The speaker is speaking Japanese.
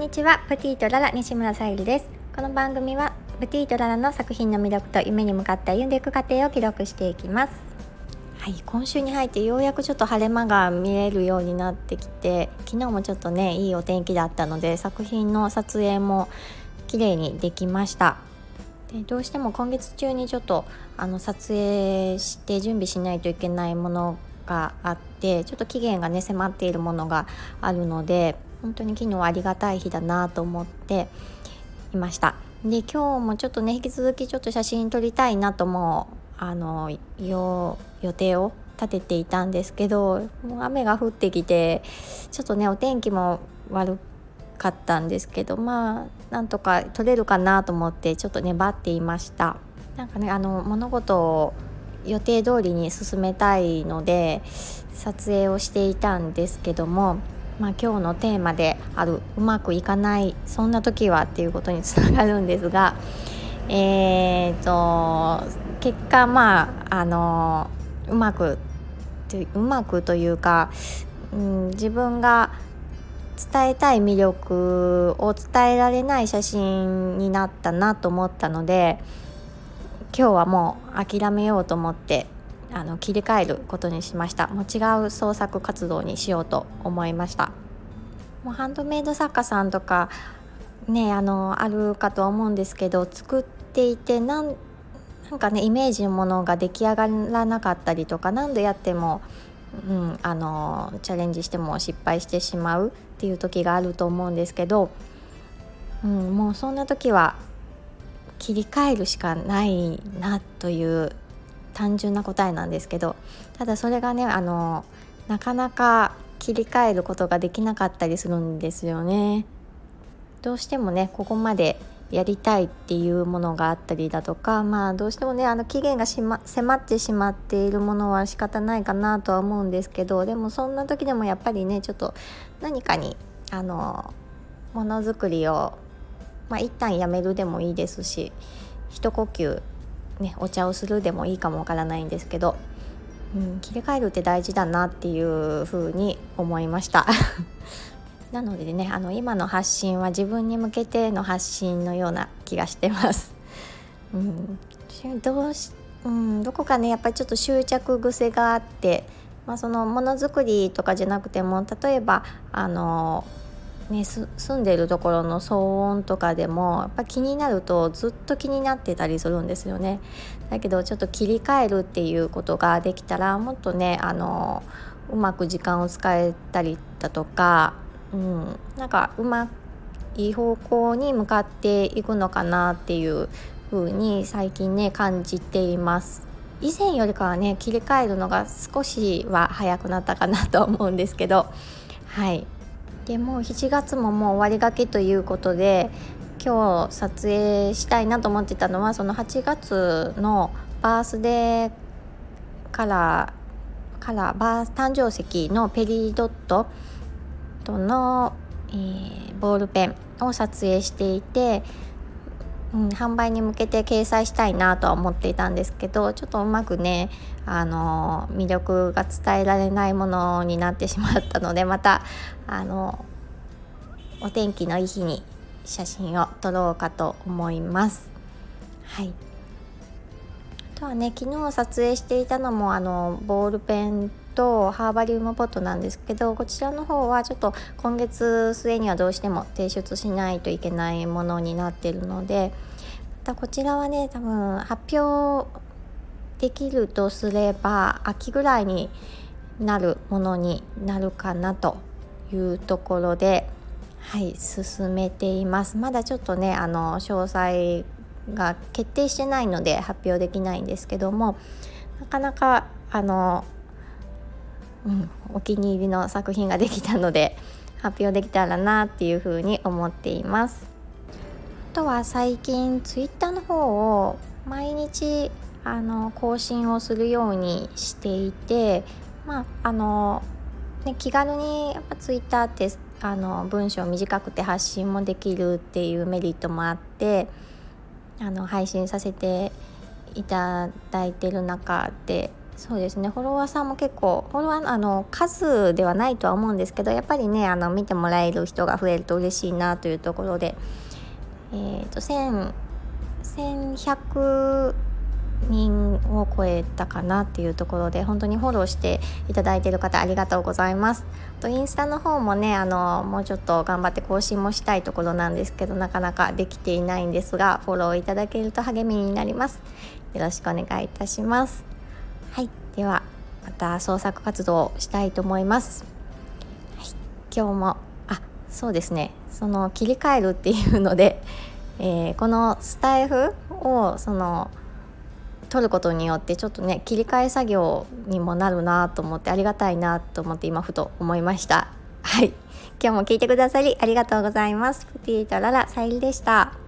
んにちはプティとララ西村さゆりです。この番組はプティとララの作品の魅力と夢に向かって歩んでいく過程を記録していきます。はい今週に入ってようやくちょっと晴れ間が見えるようになってきて昨日もちょっとねいいお天気だったので作品の撮影も綺麗にできました。でどうしても今月中にちょっとあの撮影して準備しないといけないものがあってちょっと期限がね迫っているものがあるので本当に昨日ありがたい日だなと思っていました。で今日もちょっとね引き続きちょっと写真撮りたいなともあの予定を立てていたんですけどもう雨が降ってきてちょっとねお天気も悪かったんですけどまあなんとか撮れるかなと思ってちょっと粘っていました。なんかねあの物事を予定通りに進めたいので撮影をしていたんですけどもまあ、今日のテーマであるうまくいかないそんな時はっていうことにつながるんですが えーと結果まああのうまくうまくというか、うん、自分が伝えたい魅力を伝えられない写真になったなと思ったので今日はもう諦めようと思ってあの切り替えることにしました。もう違う創作活動にしようと思いました。もうハンドメイド作家さんとかねあのあるかとは思うんですけど作っていてなんなんかねイメージのものが出来上がらなかったりとか何度やっても、うん、あのチャレンジしても失敗してしまうっていう時があると思うんですけど、うん、もうそんな時は切り替えるしかないなという単純な答えなんですけどただそれがねあのなかなか切り替えることができなかったりするんですよね。どうしてもねここまでやりたいっていうものがあったりだとかまあどうしてもねあの期限が、ま、迫ってしまっているものは仕方ないかなとは思うんですけどでもそんな時でもやっぱりねちょっと何かにあのものづくりをまあ一旦やめるでもいいですし一呼吸ね、お茶をするでもいいかもわからないんですけど、うん、切り替えるって大事だなっていうふうに思いました なのでねあの今の発信は自分に向けての発信のような気がしてます。うん、どうしうん、どこかねやっぱりちょっと執着癖があって、まあ、そのものづくりとかじゃなくても例えばあのね、住んでるところの騒音とかでもやっぱ気になるとずっと気になってたりするんですよね。だけどちょっと切り替えるっていうことができたらもっとねあのうまく時間を使えたりだとか、うん、なんかうまいい方向に向かっていくのかなっていう風に最近ね感じています。以前よりかはね切り替えるのが少しは早くなったかなと思うんですけどはいでもう7月ももう終わりがけということで今日撮影したいなと思ってたのはその8月のバースデーカラーカラーバー誕生石のペリードットとの、えー、ボールペンを撮影していて、うん、販売に向けて掲載したいなとは思っていたんですけどちょっとうまくねあの魅力が伝えられないものになってしまったのでまたあのお天気のいい日に写真を撮ろうかと思います。はいあとはね昨日撮影していたのもあのボールペンとハーバリウムポットなんですけどこちらの方はちょっと今月末にはどうしても提出しないといけないものになってるのでまたこちらはね多分発表できるとすれば秋ぐらいになるものになるかなというところではい進めています。まだちょっとねあの詳細が決定してないので発表できないんですけどもなかなかあの、うん、お気に入りの作品ができたので発表できたらなっていうふうに思っています。あとは最近ツイッターの方を毎日あの更新をするようにしていてまああの、ね、気軽にやっぱツイッターってあの文章短くて発信もできるっていうメリットもあってあの配信させていただいてる中でそうですね。フォロワーさんも結構フォロワーあの数ではないとは思うんですけどやっぱりねあの見てもらえる人が増えると嬉しいなというところでえっ、ー、と1100人を超えたかなっていうところで本当にフォローしていただいている方ありがとうございます。とインスタの方もねあのもうちょっと頑張って更新もしたいところなんですけどなかなかできていないんですがフォローいただけると励みになります。よろしくお願いいたします。はい。ではまた創作活動をしたいと思います、はい、今日もあそうですね。その切り替えるっていうので、えー、このスタイフをその取ることによってちょっとね切り替え作業にもなるなと思ってありがたいなと思って今ふと思いました。はい。今日も聞いてくださりありがとうございます。プティとララさゆりでした。